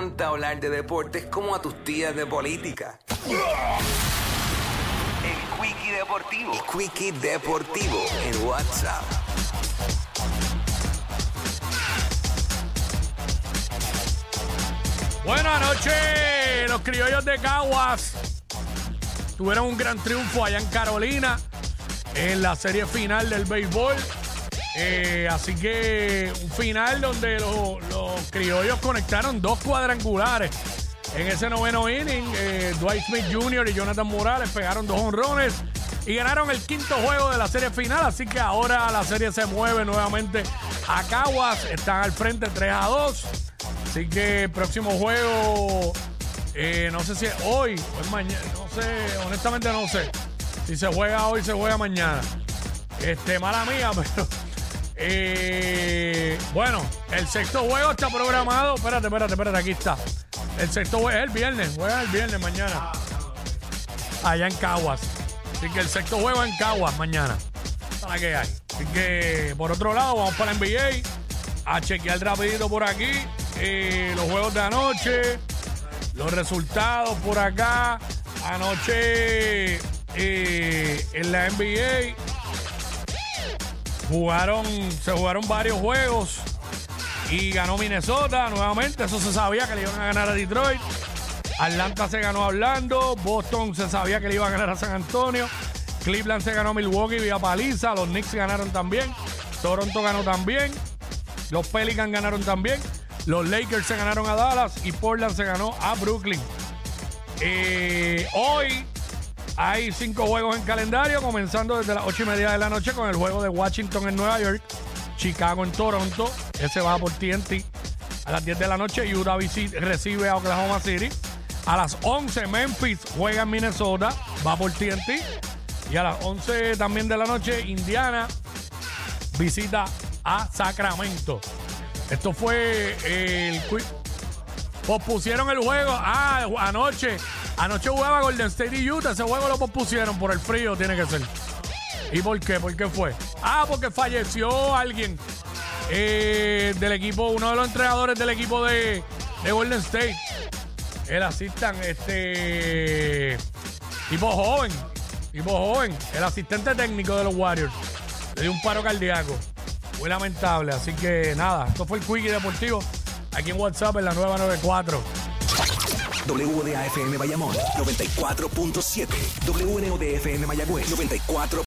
encanta hablar de deportes como a tus tías de política. El Quickie Deportivo. El Quickie Deportivo en WhatsApp. Buenas noches, los criollos de Caguas tuvieron un gran triunfo allá en Carolina en la serie final del béisbol. Eh, así que un final donde los, los criollos conectaron dos cuadrangulares. En ese noveno inning, eh, Dwight Smith Jr. y Jonathan Morales pegaron dos honrones y ganaron el quinto juego de la serie final. Así que ahora la serie se mueve nuevamente a Caguas. Están al frente 3 a 2. Así que el próximo juego, eh, no sé si es hoy o es mañana. No sé, honestamente no sé. Si se juega hoy, se juega mañana. Este, mala mía, pero. Eh, bueno, el sexto juego está programado. Espérate, espérate, espérate, aquí está. El sexto juego es el viernes, juega el viernes mañana. Allá en Caguas. Así que el sexto juego en Caguas mañana. Para que hay. Así que, por otro lado, vamos para la NBA. A chequear rapidito por aquí. eh, los juegos de anoche. Los resultados por acá. Anoche eh, en la NBA jugaron, se jugaron varios juegos y ganó Minnesota nuevamente. Eso se sabía que le iban a ganar a Detroit. Atlanta se ganó a Orlando. Boston se sabía que le iba a ganar a San Antonio. Cleveland se ganó a Milwaukee vía paliza. Los Knicks ganaron también. Toronto ganó también. Los Pelicans ganaron también. Los Lakers se ganaron a Dallas. Y Portland se ganó a Brooklyn. Eh, hoy hay cinco juegos en calendario, comenzando desde las ocho y media de la noche con el juego de Washington en Nueva York, Chicago en Toronto, ese va por TNT. A las 10 de la noche, Utah recibe a Oklahoma City. A las 11, Memphis juega en Minnesota, va por TNT. Y a las 11 también de la noche, Indiana visita a Sacramento. Esto fue el. Pospusieron el juego. Ah, anoche. Anoche jugaba Golden State y Utah. Ese juego lo pospusieron por el frío, tiene que ser. ¿Y por qué? ¿Por qué fue? Ah, porque falleció alguien eh, del equipo, uno de los entrenadores del equipo de, de Golden State. El asistan, este. Tipo joven. Tipo joven. El asistente técnico de los Warriors. Le dio un paro cardíaco. Muy lamentable. Así que nada, esto fue el Quickie Deportivo. Aquí en WhatsApp en la nueva 94. WDAFM Bayamón 94.7. WNODFM Mayagüez 94.7.